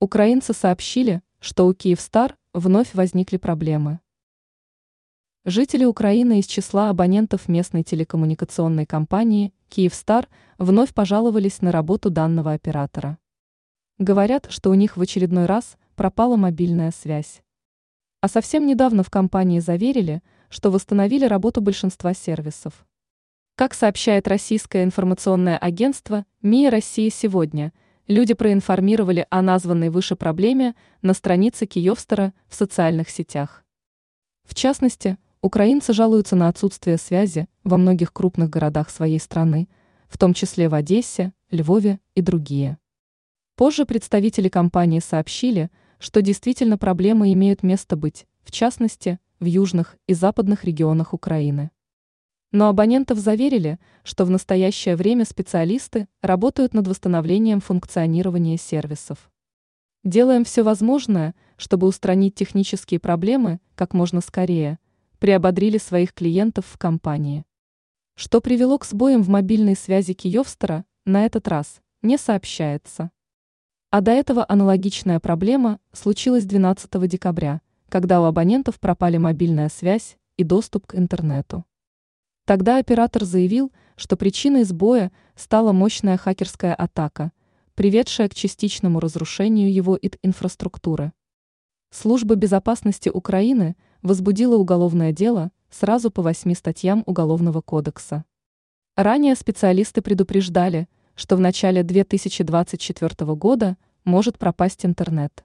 Украинцы сообщили, что у Киевстар вновь возникли проблемы. Жители Украины из числа абонентов местной телекоммуникационной компании Киевстар вновь пожаловались на работу данного оператора. Говорят, что у них в очередной раз пропала мобильная связь. А совсем недавно в компании заверили, что восстановили работу большинства сервисов. Как сообщает российское информационное агентство МИА России сегодня – Люди проинформировали о названной выше проблеме на странице Киевстера в социальных сетях. В частности, украинцы жалуются на отсутствие связи во многих крупных городах своей страны, в том числе в Одессе, Львове и другие. Позже представители компании сообщили, что действительно проблемы имеют место быть, в частности, в южных и западных регионах Украины. Но абонентов заверили, что в настоящее время специалисты работают над восстановлением функционирования сервисов. Делаем все возможное, чтобы устранить технические проблемы как можно скорее, приободрили своих клиентов в компании. Что привело к сбоям в мобильной связи Киевстера, на этот раз не сообщается. А до этого аналогичная проблема случилась 12 декабря, когда у абонентов пропали мобильная связь и доступ к интернету. Тогда оператор заявил, что причиной сбоя стала мощная хакерская атака, приведшая к частичному разрушению его ИТ-инфраструктуры. Служба безопасности Украины возбудила уголовное дело сразу по восьми статьям Уголовного кодекса. Ранее специалисты предупреждали, что в начале 2024 года может пропасть интернет.